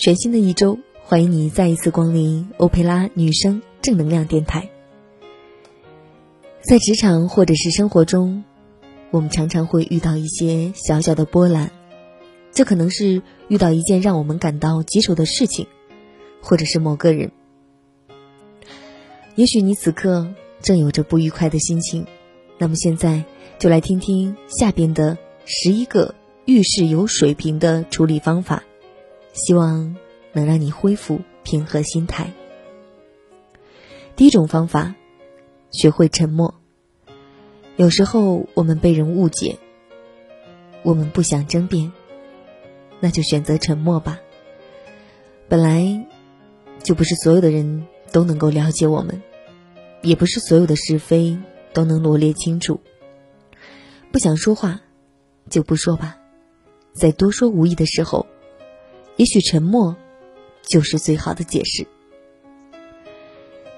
全新的一周，欢迎你再一次光临欧佩拉女生正能量电台。在职场或者是生活中，我们常常会遇到一些小小的波澜，这可能是遇到一件让我们感到棘手的事情，或者是某个人。也许你此刻正有着不愉快的心情，那么现在就来听听下边的十一个遇事有水平的处理方法。希望能让你恢复平和心态。第一种方法，学会沉默。有时候我们被人误解，我们不想争辩，那就选择沉默吧。本来就不是所有的人都能够了解我们，也不是所有的是非都能罗列清楚。不想说话，就不说吧，在多说无益的时候。也许沉默就是最好的解释。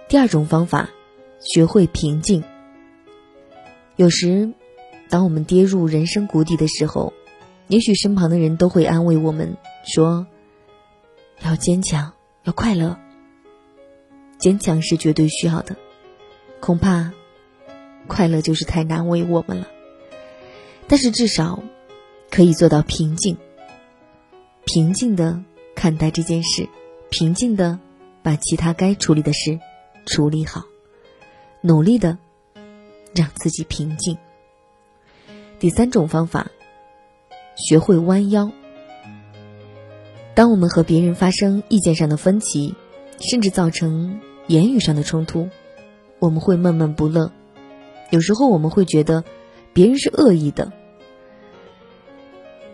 第二种方法，学会平静。有时，当我们跌入人生谷底的时候，也许身旁的人都会安慰我们说：“要坚强，要快乐。”坚强是绝对需要的，恐怕快乐就是太难为我们了。但是至少可以做到平静。平静的看待这件事，平静的把其他该处理的事处理好，努力的让自己平静。第三种方法，学会弯腰。当我们和别人发生意见上的分歧，甚至造成言语上的冲突，我们会闷闷不乐。有时候我们会觉得别人是恶意的，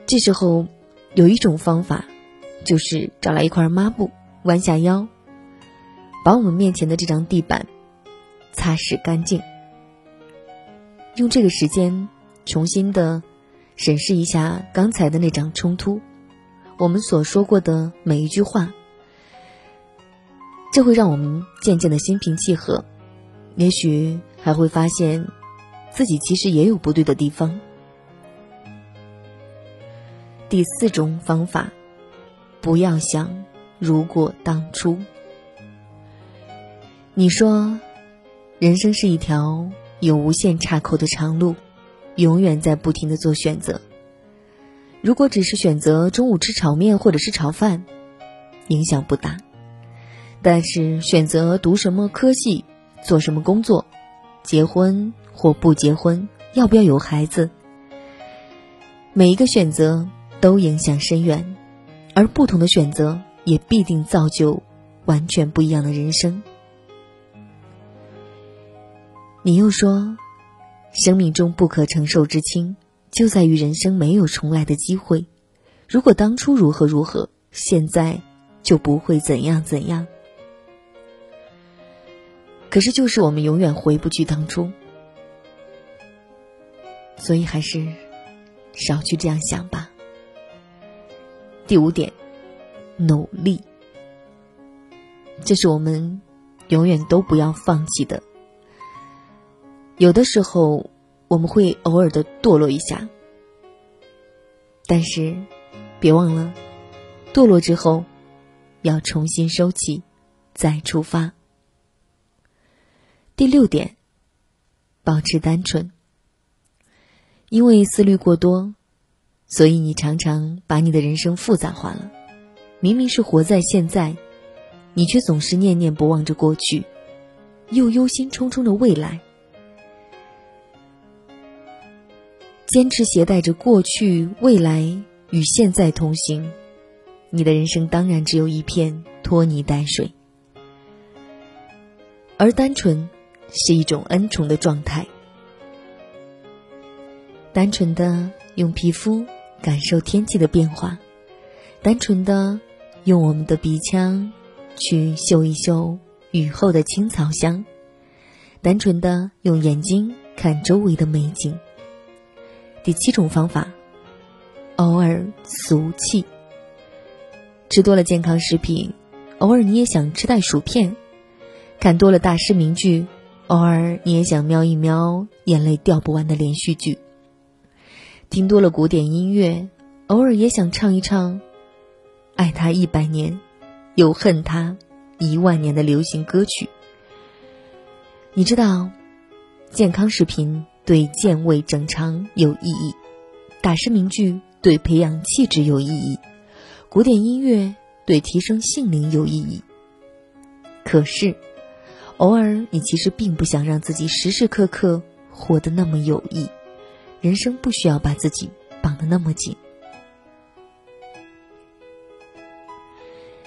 这时候。有一种方法，就是找来一块抹布，弯下腰，把我们面前的这张地板擦拭干净。用这个时间重新的审视一下刚才的那场冲突，我们所说过的每一句话，这会让我们渐渐的心平气和，也许还会发现自己其实也有不对的地方。第四种方法，不要想如果当初。你说，人生是一条有无限岔口的长路，永远在不停的做选择。如果只是选择中午吃炒面或者是炒饭，影响不大；但是选择读什么科系、做什么工作、结婚或不结婚、要不要有孩子，每一个选择。都影响深远，而不同的选择也必定造就完全不一样的人生。你又说，生命中不可承受之轻，就在于人生没有重来的机会。如果当初如何如何，现在就不会怎样怎样。可是，就是我们永远回不去当初，所以还是少去这样想吧。第五点，努力，这是我们永远都不要放弃的。有的时候我们会偶尔的堕落一下，但是别忘了，堕落之后要重新收起，再出发。第六点，保持单纯，因为思虑过多。所以你常常把你的人生复杂化了，明明是活在现在，你却总是念念不忘着过去，又忧心忡忡着未来。坚持携带着过去、未来与现在同行，你的人生当然只有一片拖泥带水。而单纯是一种恩宠的状态，单纯的用皮肤。感受天气的变化，单纯的用我们的鼻腔去嗅一嗅雨后的青草香，单纯的用眼睛看周围的美景。第七种方法，偶尔俗气。吃多了健康食品，偶尔你也想吃袋薯片；看多了大师名句，偶尔你也想瞄一瞄眼泪掉不完的连续剧。听多了古典音乐，偶尔也想唱一唱爱他一百年，又恨他一万年的流行歌曲。你知道，健康食品对健胃整肠有意义，大师名句对培养气质有意义，古典音乐对提升性灵有意义。可是，偶尔你其实并不想让自己时时刻刻活得那么有益，人生不需要把自己绑得那么紧。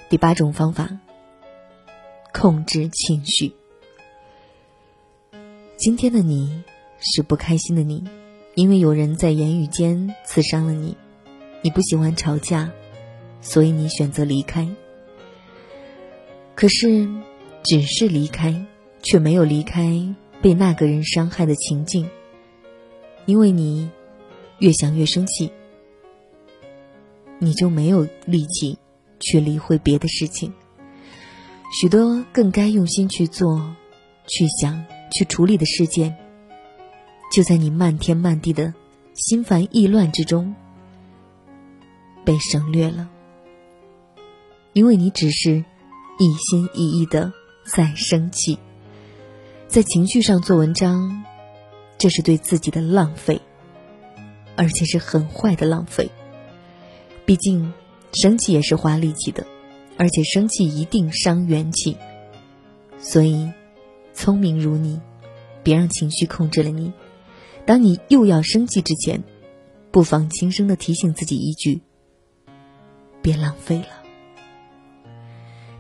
第八种方法，控制情绪。今天的你是不开心的你，因为有人在言语间刺伤了你。你不喜欢吵架，所以你选择离开。可是，只是离开，却没有离开被那个人伤害的情境。因为你越想越生气，你就没有力气。去理会别的事情，许多更该用心去做、去想、去处理的事件，就在你漫天漫地的心烦意乱之中被省略了，因为你只是一心一意的在生气，在情绪上做文章，这是对自己的浪费，而且是很坏的浪费，毕竟。生气也是花力气的，而且生气一定伤元气。所以，聪明如你，别让情绪控制了你。当你又要生气之前，不妨轻声的提醒自己一句：“别浪费了。”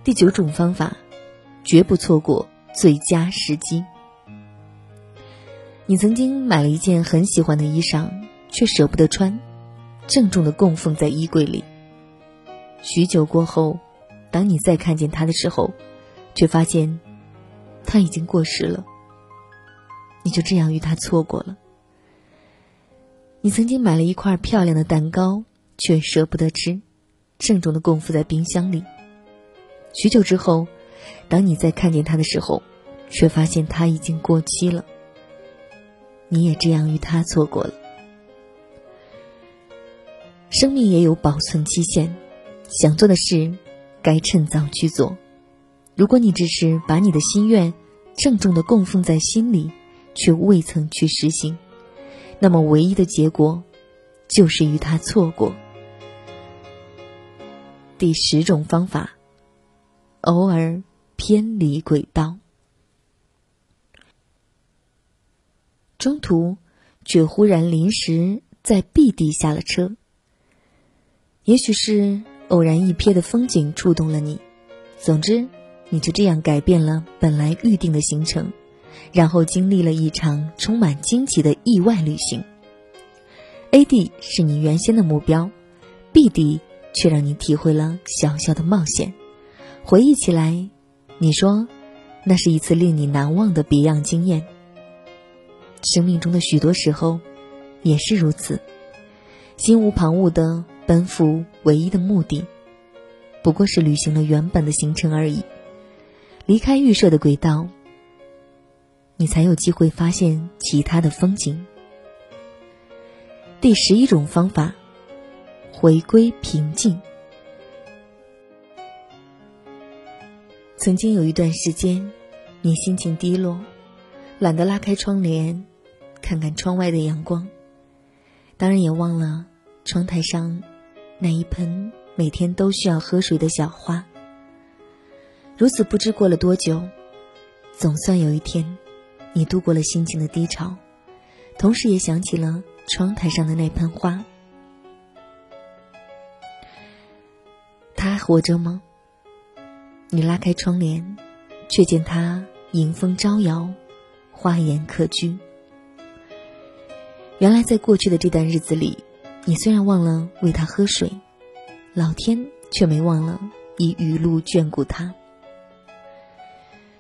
第九种方法，绝不错过最佳时机。你曾经买了一件很喜欢的衣裳，却舍不得穿，郑重的供奉在衣柜里。许久过后，当你再看见他的时候，却发现他已经过时了。你就这样与他错过了。你曾经买了一块漂亮的蛋糕，却舍不得吃，郑重的供奉在冰箱里。许久之后，当你再看见他的时候，却发现他已经过期了。你也这样与他错过了。生命也有保存期限。想做的事，该趁早去做。如果你只是把你的心愿郑重的供奉在心里，却未曾去实行，那么唯一的结果，就是与他错过。第十种方法，偶尔偏离轨道，中途却忽然临时在 B 地下了车，也许是。偶然一瞥的风景触动了你，总之，你就这样改变了本来预定的行程，然后经历了一场充满惊奇的意外旅行。A 地是你原先的目标，B 地却让你体会了小小的冒险。回忆起来，你说，那是一次令你难忘的别样经验。生命中的许多时候，也是如此，心无旁骛的。奔赴唯一的目的，不过是履行了原本的行程而已。离开预设的轨道，你才有机会发现其他的风景。第十一种方法，回归平静。曾经有一段时间，你心情低落，懒得拉开窗帘，看看窗外的阳光，当然也忘了窗台上。那一盆每天都需要喝水的小花，如此不知过了多久，总算有一天，你度过了心情的低潮，同时也想起了窗台上的那盆花。他还活着吗？你拉开窗帘，却见他迎风招摇，花颜可掬。原来，在过去的这段日子里。你虽然忘了喂他喝水，老天却没忘了以雨露眷顾他。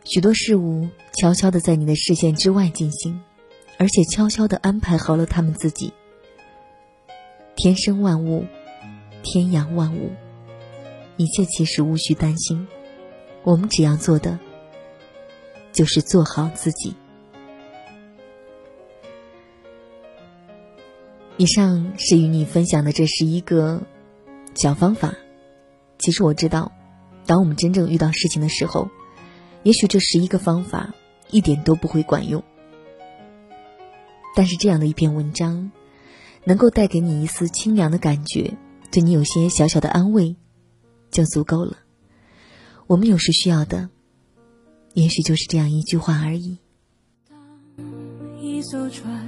许多事物悄悄的在你的视线之外进行，而且悄悄的安排好了他们自己。天生万物，天养万物，一切其实无需担心。我们只要做的，就是做好自己。以上是与你分享的这十一个小方法，其实我知道，当我们真正遇到事情的时候，也许这十一个方法一点都不会管用。但是这样的一篇文章，能够带给你一丝清凉的感觉，对你有些小小的安慰，就足够了。我们有时需要的，也许就是这样一句话而已。当一艘船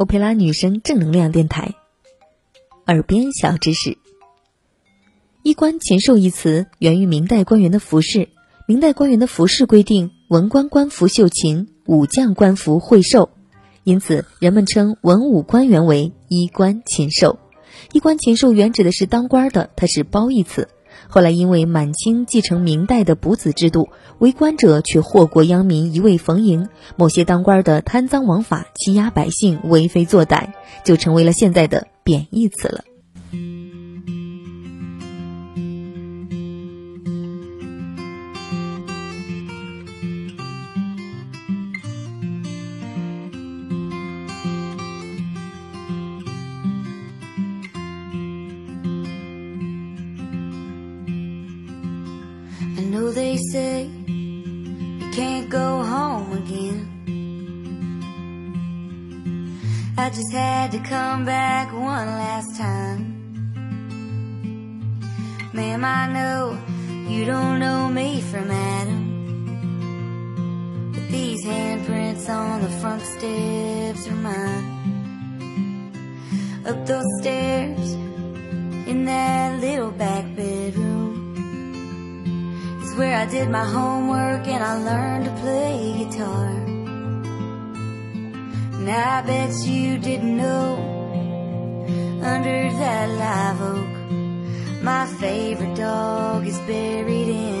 欧佩拉女生正能量电台，耳边小知识：“衣冠禽兽”一词源于明代官员的服饰。明代官员的服饰规定，文官官服绣禽，武将官服会兽，因此人们称文武官员为衣冠禽兽。衣冠禽兽原指的是当官的，它是褒义词。后来因为满清继承明代的补子制度，为官者却祸国殃民，一味逢迎；某些当官的贪赃枉法，欺压百姓，为非作歹，就成为了现在的贬义词了。Ma'am, I know you don't know me from Adam. But these handprints on the front steps are mine. Up those stairs, in that little back bedroom, is where I did my homework and I learned to play guitar. And I bet you didn't know under that live oak my favorite dog is buried in